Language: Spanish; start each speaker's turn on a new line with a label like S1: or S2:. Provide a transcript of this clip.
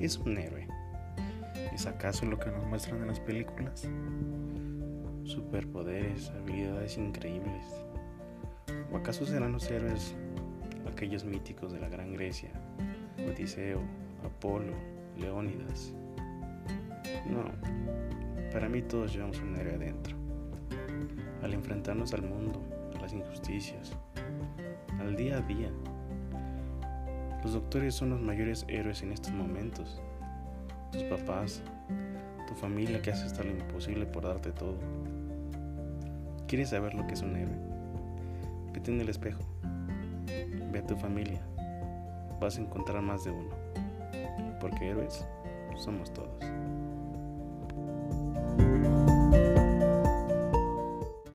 S1: ¿Qué es un héroe? ¿Es acaso lo que nos muestran en las películas? Superpoderes, habilidades increíbles. ¿O acaso serán los héroes aquellos míticos de la Gran Grecia? Odiseo, Apolo, Leónidas. No, para mí todos llevamos un héroe adentro. Al enfrentarnos al mundo, a las injusticias, al día a día, los doctores son los mayores héroes en estos momentos. Tus papás, tu familia que hace hasta lo imposible por darte todo. ¿Quieres saber lo que es un héroe? Vete en el espejo. Ve a tu familia. Vas a encontrar más de uno. Porque héroes somos todos.